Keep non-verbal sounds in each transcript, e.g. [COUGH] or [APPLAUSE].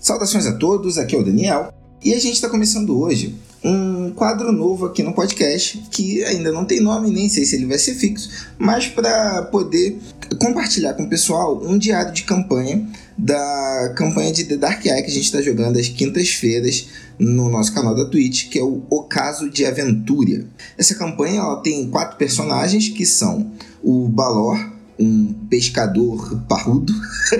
Saudações a todos, aqui é o Daniel e a gente está começando hoje um quadro novo aqui no podcast que ainda não tem nome, nem sei se ele vai ser fixo, mas para poder compartilhar com o pessoal um diário de campanha da campanha de The Dark Eye que a gente está jogando às quintas-feiras no nosso canal da Twitch, que é o Ocaso de Aventura. Essa campanha ela tem quatro personagens que são o Balor, um pescador parrudo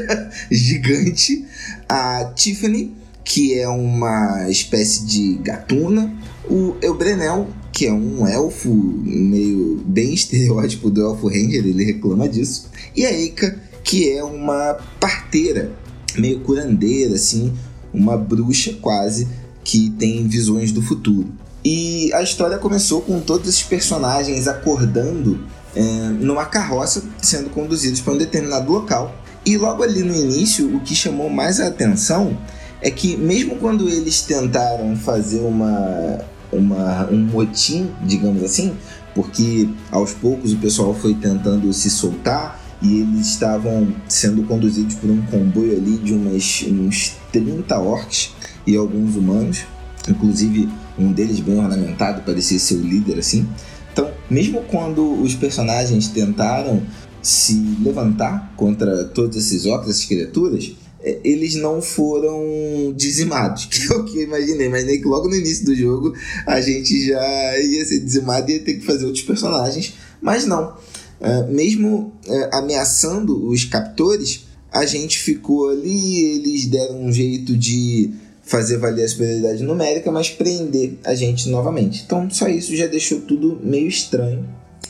[LAUGHS] gigante, a Tiffany, que é uma espécie de gatuna, o Eubrenel, que é um elfo meio bem estereótipo do elfo ranger, ele reclama disso, e a Eika, que é uma parteira, meio curandeira, assim, uma bruxa quase, que tem visões do futuro. E a história começou com todos esses personagens acordando é, numa carroça sendo conduzidos para um determinado local. E logo ali no início, o que chamou mais a atenção é que, mesmo quando eles tentaram fazer uma, uma, um motim, digamos assim, porque aos poucos o pessoal foi tentando se soltar e eles estavam sendo conduzidos por um comboio ali de umas, uns 30 orcs e alguns humanos, inclusive um deles bem ornamentado, parecia ser o líder assim. Então, mesmo quando os personagens tentaram se levantar contra todos esses orcs, essas criaturas, é, eles não foram dizimados, [LAUGHS] que é o que eu imaginei. Imaginei que logo no início do jogo a gente já ia ser dizimado e ia ter que fazer outros personagens, mas não. Uh, mesmo uh, ameaçando os captores, a gente ficou ali, eles deram um jeito de fazer valer a superioridade numérica, mas prender a gente novamente. Então, só isso já deixou tudo meio estranho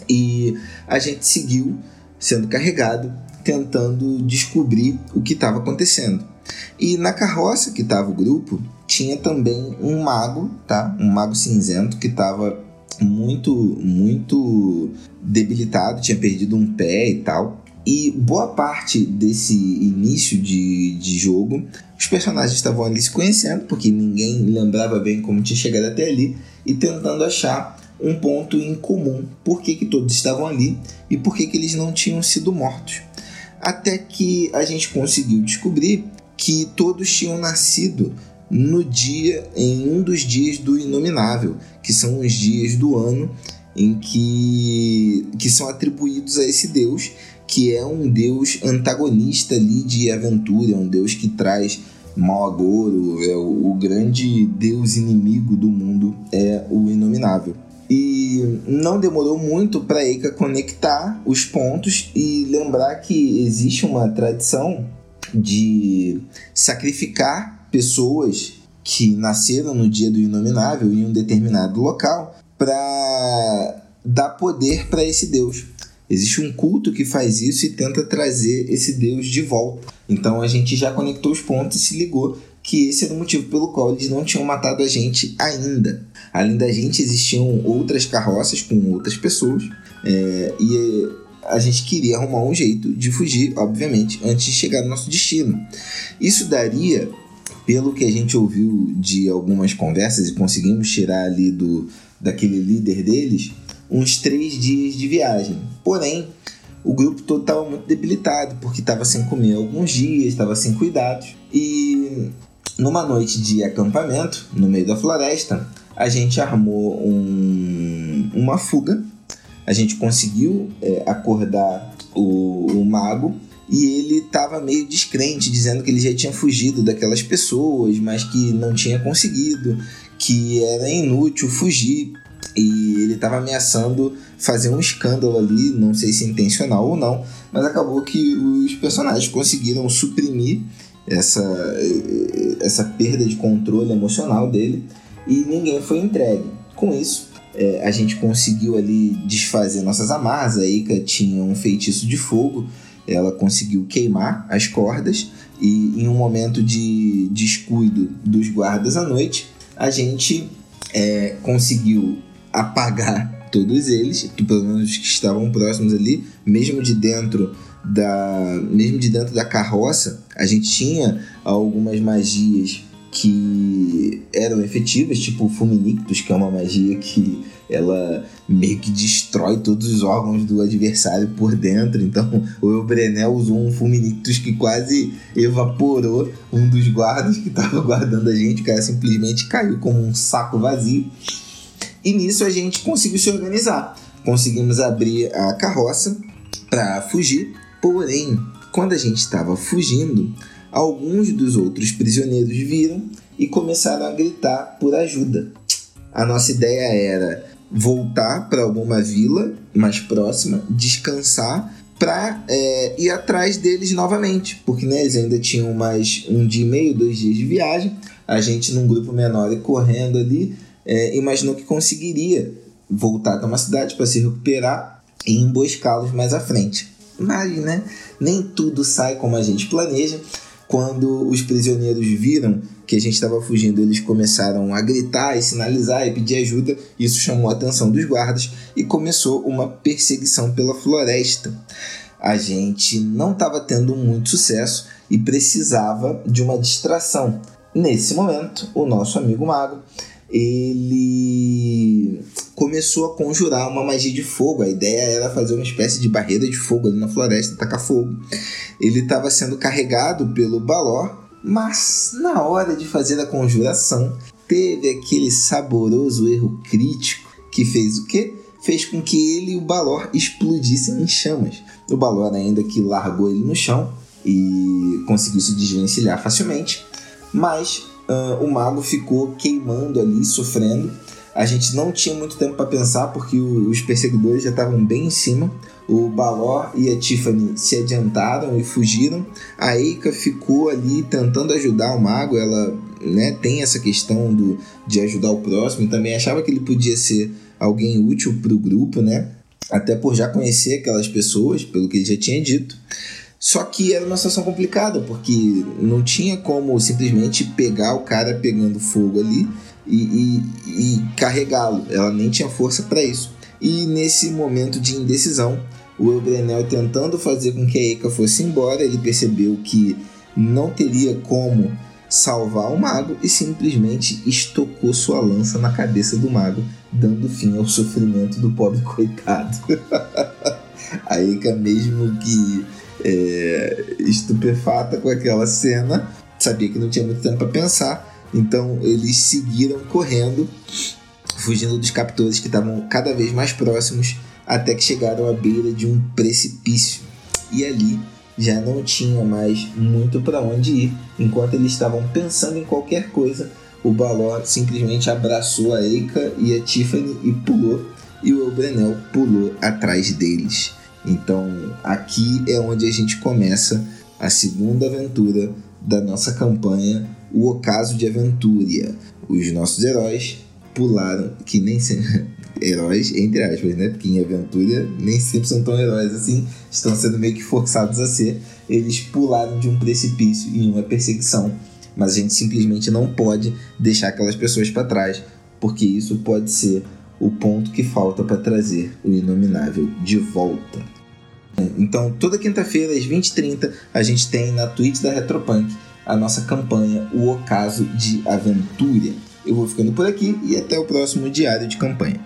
e a gente seguiu sendo carregado, tentando descobrir o que estava acontecendo. E na carroça que estava o grupo, tinha também um mago, tá? Um mago cinzento que estava muito, muito debilitado, tinha perdido um pé e tal. E boa parte desse início de, de jogo, os personagens estavam ali se conhecendo, porque ninguém lembrava bem como tinha chegado até ali, e tentando achar um ponto em comum. Por que, que todos estavam ali e por que, que eles não tinham sido mortos. Até que a gente conseguiu descobrir que todos tinham nascido no dia, em um dos dias do Inominável, que são os dias do ano em que, que são atribuídos a esse deus, que é um deus antagonista ali de aventura, é um deus que traz mau agouro, é o, o grande deus inimigo do mundo, é o Inominável. E não demorou muito para Eika conectar os pontos e lembrar que existe uma tradição de sacrificar pessoas que nasceram no dia do Inominável em um determinado local para dar poder para esse deus. Existe um culto que faz isso e tenta trazer esse deus de volta. Então a gente já conectou os pontos e se ligou que esse era o motivo pelo qual eles não tinham matado a gente ainda. Além da gente, existiam outras carroças com outras pessoas é, e a gente queria arrumar um jeito de fugir, obviamente, antes de chegar no nosso destino. Isso daria, pelo que a gente ouviu de algumas conversas e conseguimos tirar ali do daquele líder deles, uns três dias de viagem. Porém, o grupo todo estava muito debilitado, porque estava sem comer alguns dias, estava sem cuidados. E numa noite de acampamento, no meio da floresta, a gente armou um, uma fuga. A gente conseguiu é, acordar o, o mago e ele estava meio descrente, dizendo que ele já tinha fugido daquelas pessoas, mas que não tinha conseguido, que era inútil fugir e ele estava ameaçando fazer um escândalo ali, não sei se intencional ou não, mas acabou que os personagens conseguiram suprimir essa, essa perda de controle emocional dele e ninguém foi entregue. Com isso, é, a gente conseguiu ali desfazer nossas amarras. A Ika tinha um feitiço de fogo, ela conseguiu queimar as cordas e em um momento de descuido dos guardas à noite, a gente é, conseguiu apagar todos eles, pelo menos que estavam próximos ali, mesmo de dentro da mesmo de dentro da carroça, a gente tinha algumas magias que eram efetivas, tipo o Fulminictus, que é uma magia que ela meio que destrói todos os órgãos do adversário por dentro. Então o Elbrenel usou um Fulminictus que quase evaporou um dos guardas que estava guardando a gente. O cara simplesmente caiu como um saco vazio. E nisso a gente conseguiu se organizar. Conseguimos abrir a carroça para fugir. Porém, quando a gente estava fugindo, alguns dos outros prisioneiros viram e começaram a gritar por ajuda. A nossa ideia era voltar para alguma vila mais próxima, descansar para é, ir atrás deles novamente, porque né, eles ainda tinham mais um dia e meio, dois dias de viagem. A gente, num grupo menor e correndo ali, é, imaginou que conseguiria voltar até uma cidade para se recuperar e emboscá-los mais à frente. Mas, né, nem tudo sai como a gente planeja. Quando os prisioneiros viram que a gente estava fugindo, eles começaram a gritar e sinalizar e pedir ajuda. Isso chamou a atenção dos guardas e começou uma perseguição pela floresta. A gente não estava tendo muito sucesso e precisava de uma distração. Nesse momento, o nosso amigo mago ele começou a conjurar uma magia de fogo. A ideia era fazer uma espécie de barreira de fogo ali na floresta, tacar fogo. Ele estava sendo carregado pelo Balor, mas na hora de fazer a conjuração, teve aquele saboroso erro crítico que fez o quê? Fez com que ele e o Balor explodissem em chamas. O Balor ainda que largou ele no chão e conseguiu se desvencilhar facilmente, mas uh, o mago ficou queimando ali, sofrendo. A gente não tinha muito tempo para pensar porque os perseguidores já estavam bem em cima. O Balor e a Tiffany se adiantaram e fugiram. A Eika ficou ali tentando ajudar o mago. Ela né, tem essa questão do, de ajudar o próximo e também achava que ele podia ser alguém útil para o grupo, né? Até por já conhecer aquelas pessoas, pelo que ele já tinha dito. Só que era uma situação complicada, porque não tinha como simplesmente pegar o cara pegando fogo ali e, e, e carregá-lo. Ela nem tinha força para isso. E nesse momento de indecisão, o Elbrenel tentando fazer com que a Eka fosse embora, ele percebeu que não teria como salvar o mago e simplesmente estocou sua lança na cabeça do mago, dando fim ao sofrimento do pobre [LAUGHS] coitado. [LAUGHS] a Eka, mesmo que é, estupefata com aquela cena, sabia que não tinha muito tempo para pensar, então eles seguiram correndo, fugindo dos captores que estavam cada vez mais próximos, até que chegaram à beira de um precipício. E ali já não tinha mais muito para onde ir. Enquanto eles estavam pensando em qualquer coisa, o Balor simplesmente abraçou a Eika e a Tiffany e pulou, e o Elbrenel pulou atrás deles. Então, aqui é onde a gente começa a segunda aventura da nossa campanha, o Ocaso de Aventuria. Os nossos heróis pularam, que nem sempre. [LAUGHS] heróis, entre aspas, né? Porque em aventura nem sempre são tão heróis assim, estão sendo meio que forçados a ser. Eles pularam de um precipício em uma perseguição, mas a gente simplesmente não pode deixar aquelas pessoas para trás, porque isso pode ser o ponto que falta para trazer o Inominável de volta. Então, toda quinta-feira, às 20h30, a gente tem na Twitch da Retropunk a nossa campanha O Ocaso de Aventura. Eu vou ficando por aqui e até o próximo diário de campanha.